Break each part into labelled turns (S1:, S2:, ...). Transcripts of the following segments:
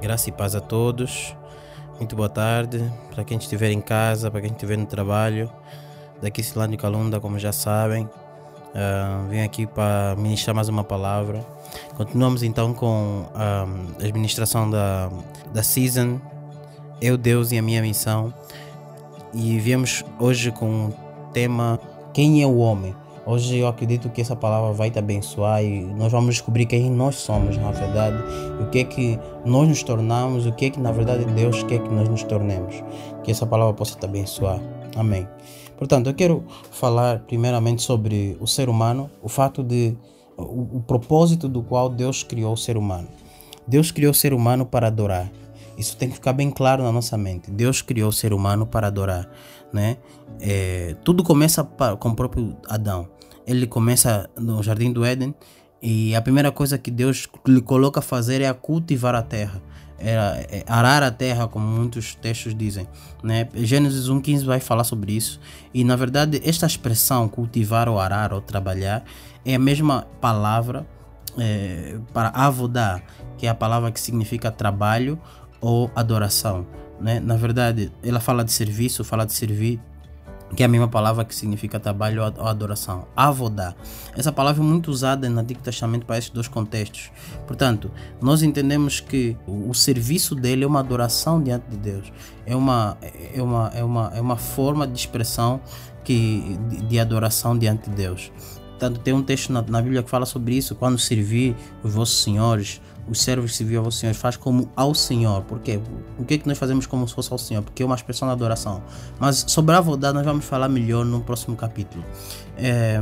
S1: Graça e paz a todos. Muito boa tarde para quem estiver em casa, para quem estiver no trabalho. Daqui Silândio Calunda, como já sabem, uh, vim aqui para ministrar mais uma palavra. Continuamos então com a administração da, da season Eu, Deus e a minha missão. E viemos hoje com o tema Quem é o homem? Hoje eu acredito que essa palavra vai te abençoar e nós vamos descobrir quem nós somos, na verdade, o que é que nós nos tornamos, o que é que na verdade Deus quer que nós nos tornemos. Que essa palavra possa te abençoar. Amém. Portanto, eu quero falar primeiramente sobre o ser humano, o fato de o, o propósito do qual Deus criou o ser humano. Deus criou o ser humano para adorar. Isso tem que ficar bem claro na nossa mente. Deus criou o ser humano para adorar, né? É, tudo começa com o próprio Adão ele começa no jardim do Éden e a primeira coisa que Deus lhe coloca a fazer é a cultivar a terra. Era é, arar a terra, como muitos textos dizem. Né? Gênesis 1,15 vai falar sobre isso. E na verdade, esta expressão, cultivar ou arar ou trabalhar, é a mesma palavra é, para avodar, que é a palavra que significa trabalho ou adoração. Né? Na verdade, ela fala de serviço, fala de servir, que é a mesma palavra que significa trabalho ou adoração. Avodá. Essa palavra é muito usada no Antigo Testamento para esses dois contextos. Portanto, nós entendemos que o serviço dele é uma adoração diante de Deus. É uma, é uma, é uma, é uma forma de expressão que, de, de adoração diante de Deus. Portanto, tem um texto na, na Bíblia que fala sobre isso. Quando servir os vossos senhores, os servos que serviam ao Senhor, faz como ao Senhor. Por quê? O que é que nós fazemos como se fosse ao Senhor? Porque é uma expressão de adoração. Mas sobre a avodar nós vamos falar melhor no próximo capítulo. É,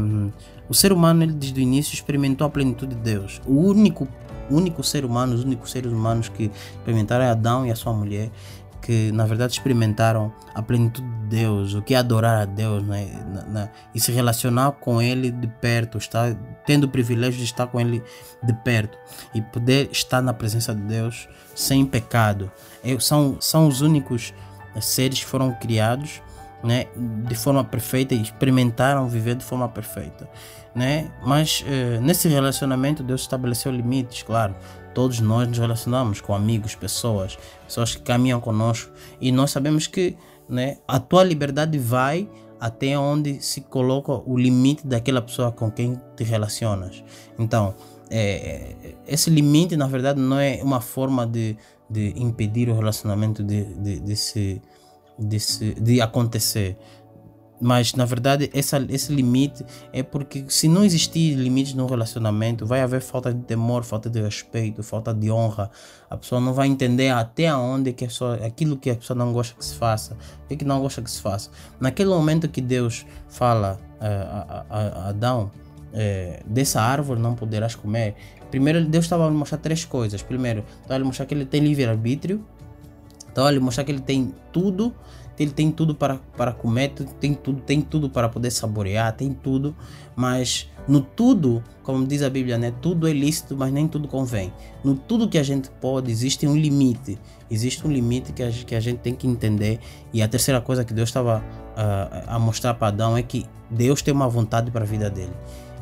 S1: o ser humano, ele, desde o início, experimentou a plenitude de Deus. O único, único ser humano, os únicos seres humanos que experimentaram é Adão e a sua mulher que na verdade experimentaram a plenitude de Deus, o que é adorar a Deus né? na, na, e se relacionar com Ele de perto, estar tendo o privilégio de estar com Ele de perto e poder estar na presença de Deus sem pecado. É, são, são os únicos seres que foram criados né, de forma perfeita e experimentaram viver de forma perfeita. Né? Mas eh, nesse relacionamento Deus estabeleceu limites, claro. Todos nós nos relacionamos com amigos, pessoas, pessoas que caminham conosco e nós sabemos que né, a tua liberdade vai até onde se coloca o limite daquela pessoa com quem te relacionas. Então, é, esse limite, na verdade, não é uma forma de, de impedir o relacionamento de, de, de, se, de, se, de acontecer. Mas na verdade essa, esse limite é porque se não existir limites no relacionamento, vai haver falta de temor, falta de respeito, falta de honra. A pessoa não vai entender até onde que a pessoa, aquilo que a pessoa não gosta que se faça, o que não gosta que se faça. Naquele momento que Deus fala uh, a, a, a, Adão, uh, dessa árvore não poderás comer. Primeiro Deus estava a mostrar três coisas. Primeiro, estava a mostrar que ele tem livre Estava a mostrar que ele tem tudo ele tem tudo para, para comer, tem tudo, tem tudo para poder saborear, tem tudo, mas no tudo, como diz a Bíblia, né, tudo é lícito, mas nem tudo convém. No tudo que a gente pode, existe um limite. Existe um limite que a, que a gente tem que entender. E a terceira coisa que Deus estava uh, a mostrar para Adão é que Deus tem uma vontade para a vida dele.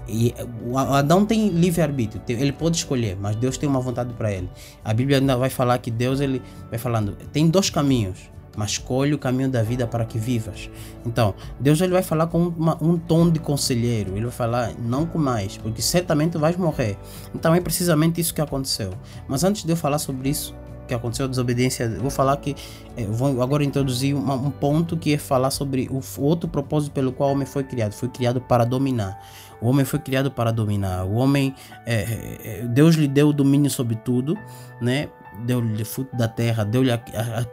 S1: E o Adão tem livre-arbítrio, ele pode escolher, mas Deus tem uma vontade para ele. A Bíblia ainda vai falar que Deus ele vai falando, tem dois caminhos mas escolhe o caminho da vida para que vivas. Então, Deus ele vai falar com uma, um tom de conselheiro, ele vai falar não com mais, porque certamente vais morrer. Então é precisamente isso que aconteceu. Mas antes de eu falar sobre isso, que aconteceu a desobediência, vou falar que eh, vou agora introduzir uma, um ponto que é falar sobre o outro propósito pelo qual o homem foi criado. Foi criado para dominar. O homem foi criado para dominar. O homem, é, é, Deus lhe deu o domínio sobre tudo, né? deu-lhe fruto da terra, deu-lhe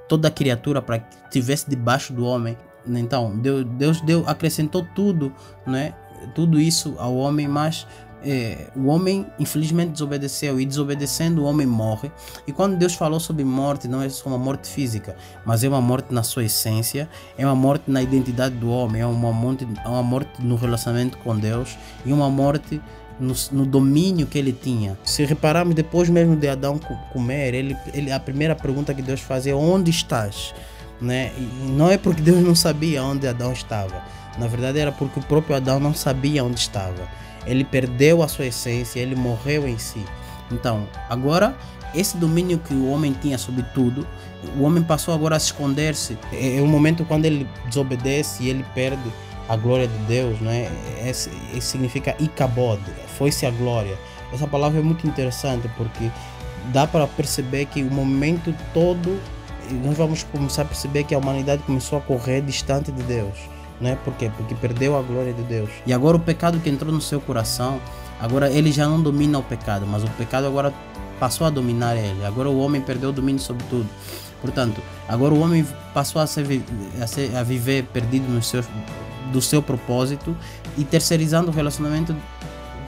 S1: toda a criatura para que estivesse debaixo do homem. Então, Deus, Deus deu, acrescentou tudo, né? tudo isso ao homem, mas é, o homem infelizmente desobedeceu e desobedecendo o homem morre. E quando Deus falou sobre morte, não é só uma morte física, mas é uma morte na sua essência, é uma morte na identidade do homem, é uma morte, é uma morte no relacionamento com Deus e uma morte no, no, domínio que ele tinha. Se repararmos depois mesmo de Adão comer, ele, ele, a primeira pergunta que Deus fazia é onde estás? Né? E não é porque Deus não sabia onde Adão estava. Na verdade era porque o próprio Adão não sabia onde estava. Ele perdeu a sua essência, ele morreu em si. Então, agora, esse domínio que o homem tinha sobre tudo, o homem passou agora a se esconder-se. É, é o momento quando ele desobedece e ele perde a glória de Deus, né? Esse, esse significa ikabod, foi-se a glória. Essa palavra é muito interessante porque dá para perceber que o momento todo nós vamos começar a perceber que a humanidade começou a correr distante de Deus. Né? Por quê? Porque perdeu a glória de Deus. E agora o pecado que entrou no seu coração, agora ele já não domina o pecado, mas o pecado agora passou a dominar ele. Agora o homem perdeu o domínio sobre tudo. Portanto, agora o homem passou a, ser, a, ser, a viver perdido no seu, do seu propósito e terceirizando o relacionamento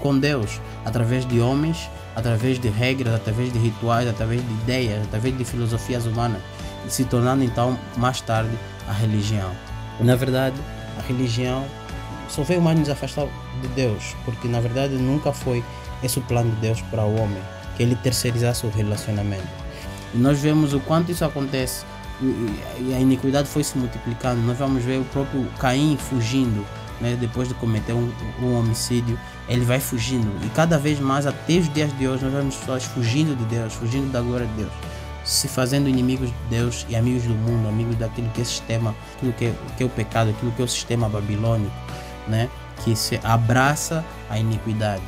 S1: com Deus através de homens, através de regras, através de rituais, através de ideias, através de filosofias humanas, e se tornando então mais tarde a religião. Na verdade, a religião só veio mais nos afastar de Deus, porque na verdade nunca foi esse o plano de Deus para o homem, que ele terceirizasse o relacionamento. E nós vemos o quanto isso acontece e a iniquidade foi se multiplicando. Nós vamos ver o próprio Caim fugindo, né, depois de cometer um, um, homicídio, ele vai fugindo. E cada vez mais, até os dias de hoje, nós vemos pessoas fugindo de Deus, fugindo da glória de Deus, se fazendo inimigos de Deus e amigos do mundo, amigos daquilo que é sistema, aquilo que é, que é o pecado, aquilo que é o sistema babilônico, né, que se abraça a iniquidade.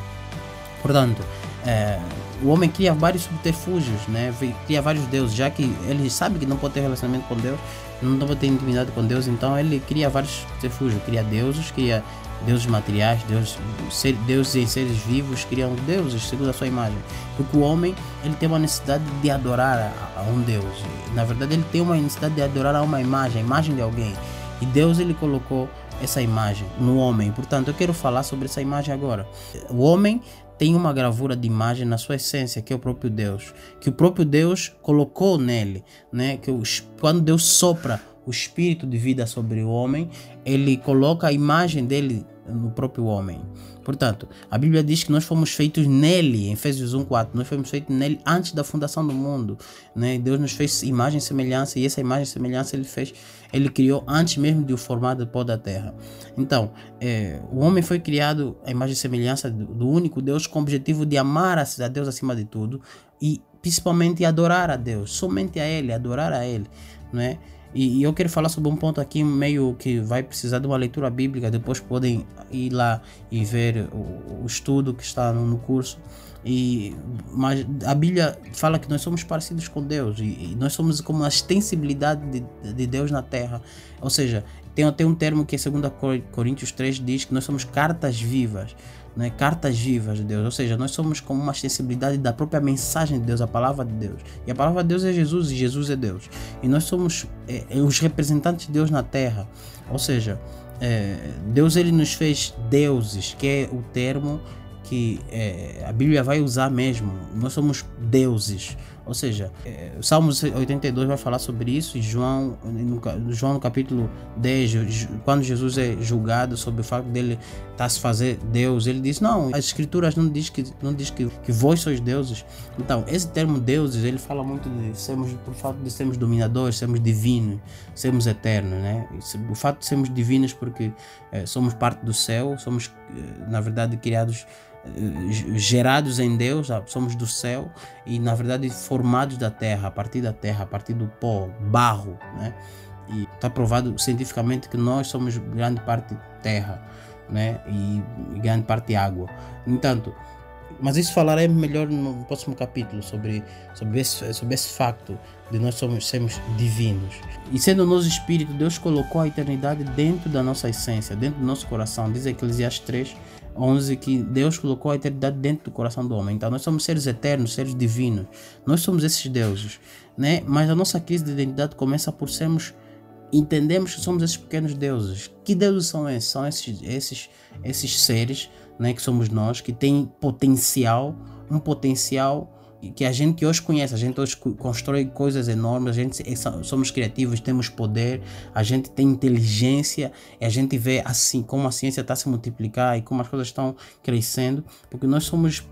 S1: Portanto, é, o homem cria vários subterfúgios, né? cria vários deuses, já que ele sabe que não pode ter relacionamento com Deus, não pode ter intimidade com Deus, então ele cria vários subterfúgios, cria deuses, cria deuses materiais, deuses, ser, deuses e seres vivos, criam deuses segundo a sua imagem. Porque o homem ele tem uma necessidade de adorar a, a um Deus. Na verdade, ele tem uma necessidade de adorar a uma imagem, a imagem de alguém. E Deus ele colocou essa imagem no homem. Portanto, eu quero falar sobre essa imagem agora. O homem tem uma gravura de imagem na sua essência, que é o próprio Deus, que o próprio Deus colocou nele, né? Que os, quando Deus sopra o espírito de vida sobre o homem, ele coloca a imagem dele no próprio homem. Portanto, a Bíblia diz que nós fomos feitos nele, em Efésios 1:4, nós fomos feitos nele antes da fundação do mundo, né? Deus nos fez imagem e semelhança e essa imagem e semelhança ele fez, ele criou antes mesmo de o formar do pó da terra. Então, é, o homem foi criado à imagem e semelhança do, único Deus com o objetivo de amar a Deus acima de tudo e principalmente adorar a Deus, somente a ele, adorar a ele, né? E, e, eu quero falar sobre um ponto aqui meio que vai precisar de uma leitura bíblica, depois podem ir lá e ver o, o estudo que está no, no, curso. E, mas a Bíblia fala que nós somos parecidos com Deus e, e nós somos como a extensibilidade de, de Deus na terra. Ou seja, tem até um termo que, segundo Coríntios 3, diz que nós somos cartas vivas né, cartas vivas de Deus, ou seja, nós somos como uma sensibilidade da própria mensagem de Deus, a palavra de Deus. E a palavra de Deus é Jesus e Jesus é Deus. E nós somos é, é os representantes de Deus na terra, ou seja, é, Deus ele nos fez deuses, que é o termo que é, a Bíblia vai usar mesmo. Nós somos deuses. Ou seja, é, o Salmos 82 vai falar sobre isso, e João no, João no capítulo 10, quando Jesus é julgado sobre o fato dele estar tá se fazer Deus, ele diz: Não, as escrituras não diz que, não diz que, que vós sois deuses. Então, esse termo deuses, ele fala muito de sermos, por fato de sermos dominadores, sermos divinos, sermos eternos, né? O fato de sermos divinos porque é, somos parte do céu, somos, é, na verdade, criados gerados em Deus, somos do céu e na verdade formados da terra, a partir da terra, a partir do pó, barro, né? E está provado cientificamente que nós somos grande parte terra, né? E grande parte água. No entanto, mas isso falarei melhor no próximo capítulo sobre, sobre, esse, sobre esse facto de nós somos, sermos divinos. E sendo nosso espírito, Deus colocou a eternidade dentro da nossa essência, dentro do nosso coração. Diz Eclesiastes 3, 11 que Deus colocou a eternidade dentro do coração do homem. Então nós somos seres eternos, seres divinos. Nós somos esses deuses, né? Mas a nossa crise de identidade começa por sermos entendemos que somos esses pequenos deuses. Que deuses são esses? São esses esses esses seres, né, que somos nós, que têm potencial, um potencial que a gente que hoje conhece, a gente hoje constrói coisas enormes, a gente é, somos criativos, temos poder, a gente tem inteligência, a gente vê assim como a ciência está se multiplicar e como as coisas estão crescendo, porque nós somos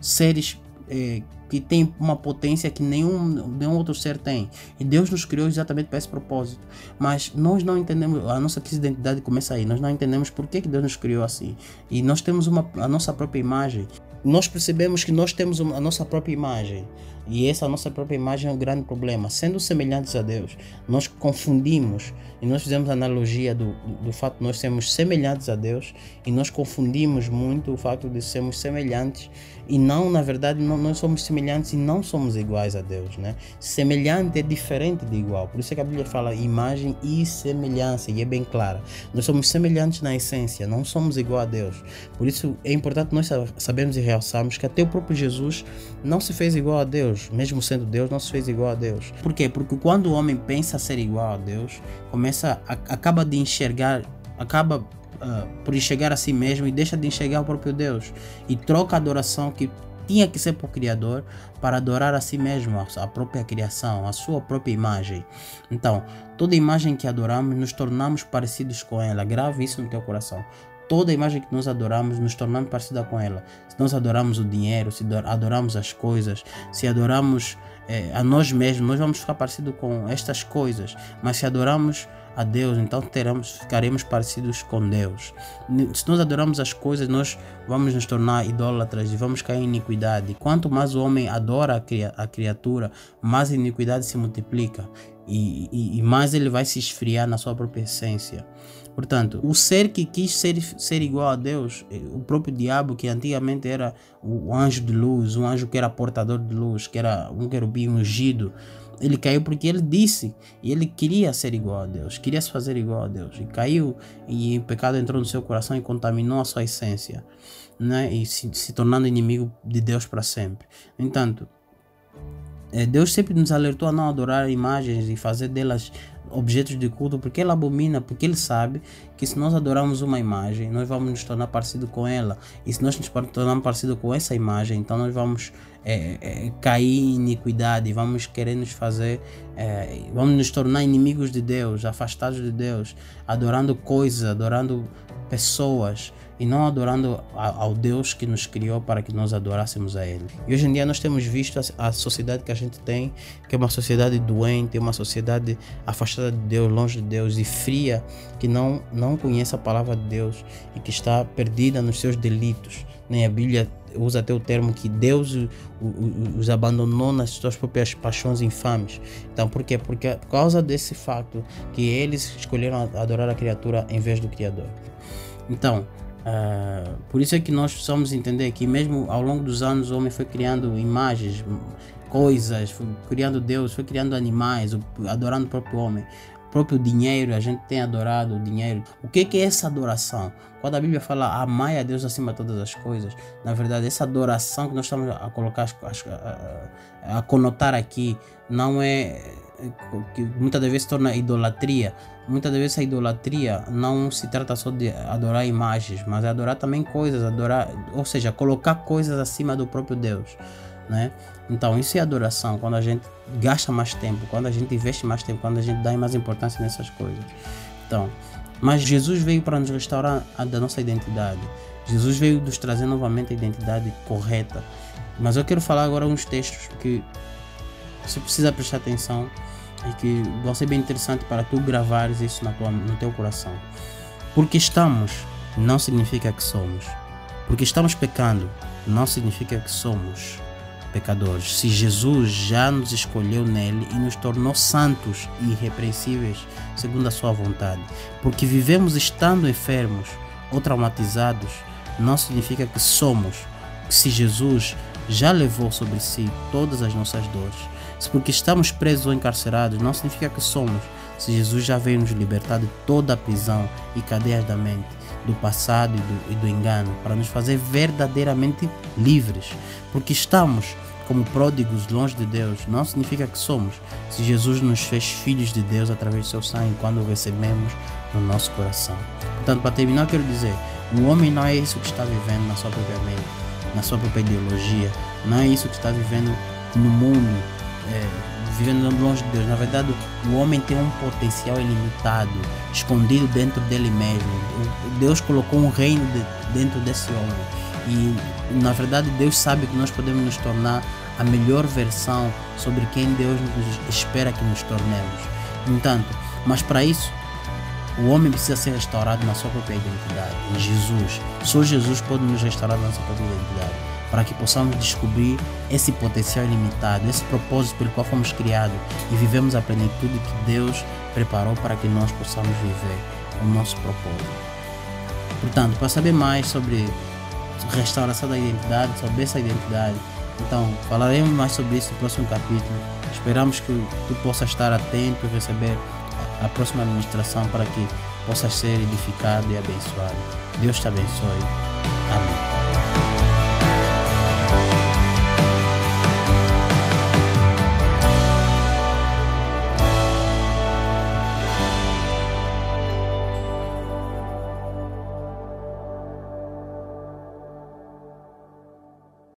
S1: seres é, que têm uma potência que nenhum, nenhum outro ser tem. E Deus nos criou exatamente para esse propósito. Mas nós não entendemos, a nossa crise de identidade começa aí, nós não entendemos por que, que Deus nos criou assim. E nós temos uma, a nossa própria imagem nós percebemos que nós temos a nossa própria imagem. E essa nossa própria imagem é um grande problema. Sendo semelhantes a Deus, nós confundimos e nós fizemos analogia do, do, fato de nós sermos semelhantes a Deus e nós confundimos muito o fato de sermos semelhantes e não, na verdade, não, nós somos semelhantes e não somos iguais a Deus, né? Semelhante é diferente de igual. Por isso é que a Bíblia fala imagem e semelhança e é bem clara. Nós somos semelhantes na essência, não somos igual a Deus. Por isso é importante nós sabermos e realçarmos que até o próprio Jesus não se fez igual a Deus, mesmo sendo Deus, não se fez igual a Deus. Por quê? Porque quando o homem pensa ser igual a Deus, começa a, acaba de enxergar, acaba uh, por enxergar a si mesmo e deixa de enxergar o próprio Deus e troca a adoração que tinha que ser para o Criador para adorar a si mesmo, a própria criação, a sua própria imagem. Então, toda imagem que adoramos, nos tornamos parecidos com ela. Grave isso no teu coração. Toda imagem que nós adoramos, nos tornamos parecida com ela. Se nós adoramos o dinheiro, se adoramos as coisas, se adoramos é, a nós mesmos, nós vamos ficar parecidos com estas coisas. Mas se adoramos a Deus, então teremos, ficaremos parecidos com Deus. Se nós adoramos as coisas, nós vamos nos tornar idólatras e vamos cair em iniquidade. Quanto mais o homem adora a criatura, mais a iniquidade se multiplica e, e, e mais ele vai se esfriar na sua própria essência. Portanto, o ser que quis ser, ser igual a Deus, eh, o próprio diabo, que antigamente era o anjo de luz, um anjo que era portador de luz, que era um querubim ungido, ele caiu porque ele disse e ele queria ser igual a Deus, queria se fazer igual a Deus. E caiu e o pecado entrou no seu coração e contaminou a sua essência, né? e se, se tornando inimigo de Deus para sempre. No entanto, eh, Deus sempre nos alertou a não adorar imagens e fazer delas objetos de culto, porque ele abomina, porque ele sabe que se nós adorarmos uma imagem, nós vamos nos tornar parecido com ela. E se nós nos tornarmos parecido com essa imagem, então nós vamos é, é, cair em iniquidade, vamos querer nos fazer, é, vamos nos tornar inimigos de Deus, afastados de Deus, adorando coisas, adorando pessoas e não adorando ao Deus que nos criou para que nós adorássemos a Ele. E hoje em dia nós temos visto a, sociedade que a gente tem, que é uma sociedade doente, uma sociedade afastada de Deus, longe de Deus e fria, que não, não conhece a palavra de Deus e que está perdida nos seus delitos. Nem a Bíblia usa até o termo que Deus os abandonou nas suas próprias paixões infames. Então, por quê? Porque por causa desse fato que eles escolheram adorar a criatura em vez do Criador. Então, Uh, por isso é que nós precisamos entender que mesmo ao longo dos anos o homem foi criando imagens, coisas, foi criando Deus, foi criando animais, adorando o próprio homem. O próprio dinheiro, a gente tem adorado o dinheiro. O que, é essa adoração? Quando a Bíblia fala amai a Deus acima de todas as coisas, na verdade, essa adoração que nós estamos a colocar, a, a, a conotar aqui, não é que muitas vezes se torna idolatria. Muitas vezes a idolatria não se trata só de adorar imagens, mas é adorar também coisas, adorar, ou seja, colocar coisas acima do próprio Deus, né? Então, isso é adoração, quando a gente gasta mais tempo, quando a gente investe mais tempo, quando a gente dá mais importância nessas coisas. Então, mas Jesus veio para nos restaurar a da nossa identidade. Jesus veio nos trazer novamente a identidade correta. Mas eu quero falar agora uns textos que você precisa prestar atenção e que vai ser bem interessante para tu gravares isso na tua, no teu coração. Porque estamos não significa que somos. Porque estamos pecando não significa que somos pecadores. Se Jesus já nos escolheu nele e nos tornou santos e irrepreensíveis segundo a sua vontade. Porque vivemos estando enfermos ou traumatizados não significa que somos. Se Jesus já levou sobre si todas as nossas dores se porque estamos presos ou encarcerados, não significa que somos. Se Jesus já veio nos libertar de toda a prisão e cadeias da mente, do passado e do, e do engano, para nos fazer verdadeiramente livres. Porque estamos como pródigos longe de Deus, não significa que somos. Se Jesus nos fez filhos de Deus através do seu sangue, quando o recebemos no nosso coração. Portanto, para terminar, eu quero dizer: o homem não é isso que está vivendo na sua própria mente, na sua própria ideologia, não é isso que está vivendo no mundo é, vivendo longe de Deus. Na verdade, o homem tem um potencial ilimitado, escondido dentro dele mesmo. Deus colocou um reino de, dentro desse homem. E, na verdade, Deus sabe que nós podemos nos tornar a melhor versão sobre quem Deus espera que nos tornemos. Entanto, mas para isso, o homem precisa ser restaurado na sua própria identidade, em Jesus. Só Jesus pode nos restaurar na nossa própria identidade.
S2: Para que possamos descobrir esse potencial ilimitado, esse propósito pelo qual fomos criados e vivemos a plenitude que Deus preparou para que nós possamos viver o nosso propósito. Portanto, para saber mais sobre restauração da identidade, sobre essa identidade, então falaremos mais sobre isso no próximo capítulo. Esperamos que tu possas estar atento e receber a próxima administração para que possas ser edificado e abençoado. Deus te abençoe.